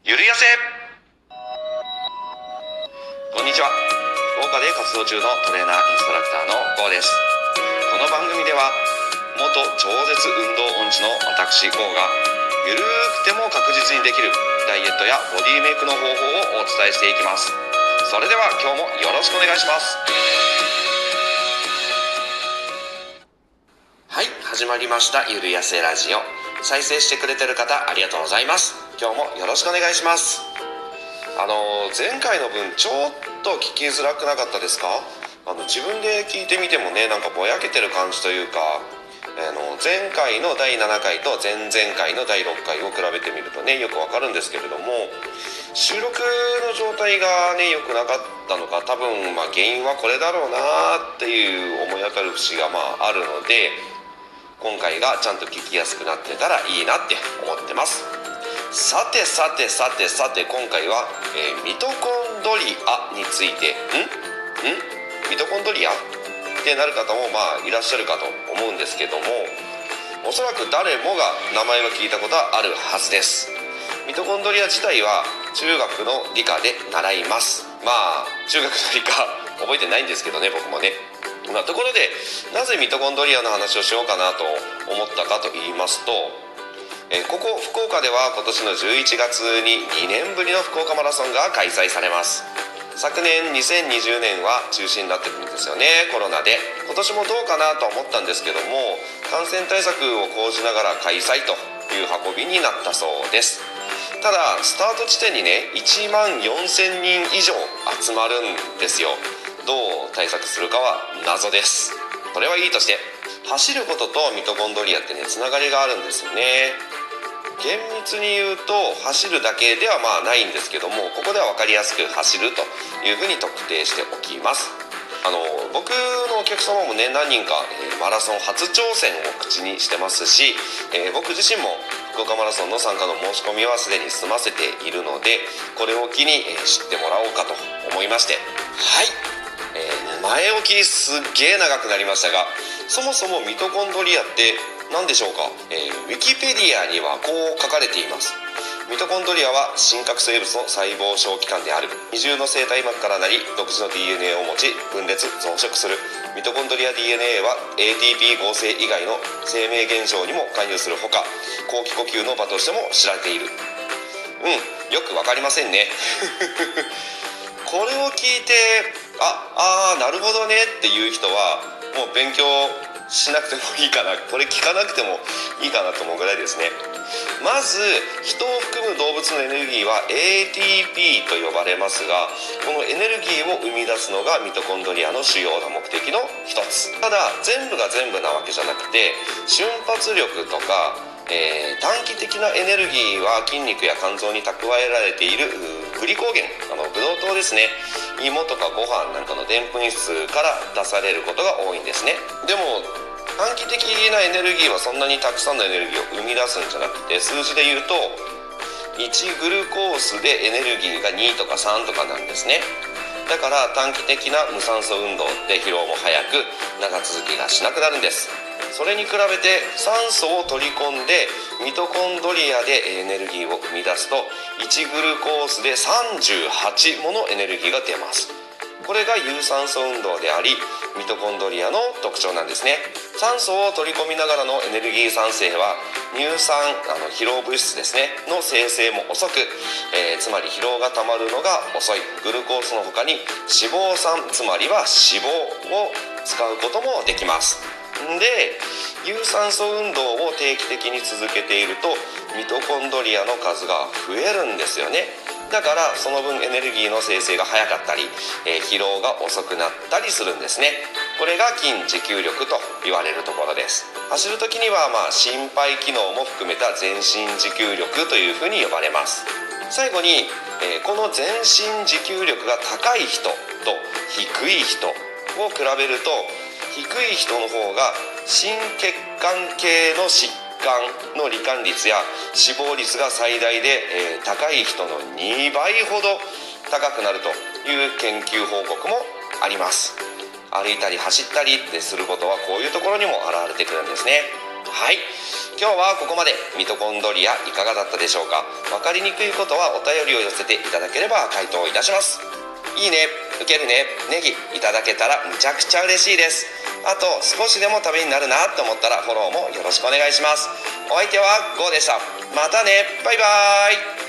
ゆるやせ。こんにちは。福岡で活動中のトレーナーインストラクターの GO です。この番組では元超絶運動音痴の私 GO がゆるーくても確実にできるダイエットやボディメイクの方法をお伝えしていきます。それでは今日もよろしくお願いします。はい始まりました。ゆるやせラジオ。再生してくれてる方ありがとうございます。今日もよろしくお願いします。あの前回の分ちょっと聞きづらくなかったですか？あの自分で聞いてみてもねなんかぼやけてる感じというかあの前回の第7回と前々回の第6回を比べてみるとねよくわかるんですけれども収録の状態がね良くなかったのか多分まあ原因はこれだろうなっていう思い当たる節がまああるので今回がちゃんと聞きやすくなってたらいいなって思ってます。さてさてさてさて今回は、えーミトコンドリアについてん？ん？ミトコンドリアってなる方もまあいらっしゃるかと思うんですけどもおそらく誰もが名前は聞いたことはあるはずです。ミトコンドリア自体は中学の理科で習います。まあ中学の理科覚えてないんですけどね僕もね。まあ、ところでなぜミトコンドリアの話をしようかなと思ったかと言いますと、えここ福岡では今年の11月に2年ぶりの福岡マラソンが開催されます。昨年2020年は中止になってるんですよね。コロナで。今年もどうかなと思ったんですけども感染対策を講じながら開催という運びになったそうです。ただスタート地点にね1万4000人以上集まるんですよ。どう対策するかは謎です。これはいいとして走ることとミトコンドリアってねつながりがあるんですよね。厳密に言うと走るだけではまあないんですけどもここでは分かりやすく走るというふうに特定しておきます。あの僕のお客様もね何人か、えーマラソン初挑戦を口にしてますし、えー僕自身も福岡マラソンの参加の申し込みはすでに済ませているのでこれを機に、えー知ってもらおうかと思いまして。はい、前置きすっげえ長くなりましたがそもそもミトコンドリアって何でしょうか、えーウィキペディアにはこう書かれています。ミトコンドリアは真核生物の細胞小器官である。二重の生体膜からなり独自の DNA を持ち分裂増殖する。ミトコンドリア DNA は ATP 合成以外の生命現象にも関与するほか後期呼吸の場としても知られている。うんよくわかりませんね。これを聞いてああなるほどね。っていう人はもう勉強しなくてもいいかな。これ聞かなくてもいいかなと思うぐらいですね。まず人を含む動物のエネルギーは ATP と呼ばれますがこのエネルギーを生み出すのがミトコンドリアの主要な目的の一つ。ただ全部が全部なわけじゃなくて瞬発力とか、えー短期的なエネルギーは筋肉や肝臓に蓄えられているグリコーゲンあのブドウ糖ですね。芋とかご飯なんかのでんぷん質から出されることが多いんですね。でも短期的なエネルギーはそんなにたくさんのエネルギーを生み出すんじゃなくて数字で言うと1グルコースでエネルギーが2とか3とかなんですね。だから短期的な無酸素運動って疲労も早く長続きがしなくなるんです。それに比べて酸素を取り込んでミトコンドリアでエネルギーを生み出すと1グルコースで38ものエネルギーが出ます。これが有酸素運動でありミトコンドリアの特徴なんですね。酸素を取り込みながらのエネルギー産生は乳酸あの疲労物質ですねの生成も遅く、えーつまり疲労がたまるのが遅い。グルコースの他に脂肪酸つまりは脂肪を使うこともできます。で有酸素運動を定期的に続けているとミトコンドリアの数が増えるんですよね。だからその分エネルギーの生成が早かったり、えー疲労が遅くなったりするんですね。これが筋持久力と言われるところです。走る時にはまあ心肺機能も含めた全身持久力というふうに呼ばれます。最後に、えーこの全身持久力が高い人と低い人を比べると低い人の方が心血管系の疾患の罹患率や死亡率が最大で、えー高い人の2倍ほど高くなるという研究報告もあります。歩いたり走ったりってすることはこういうところにも現れてくるんですね。はい。今日はここまでミトコンドリアいかがだったでしょうか。分かりにくいことはお便りを寄せていただければ回答いたします。いいね受けるねネギいただけたらむちゃくちゃ嬉しいです。あと少しでもためになるなと思ったらフォローもよろしくお願いします。お相手は GO でした。またね。バイバーイ。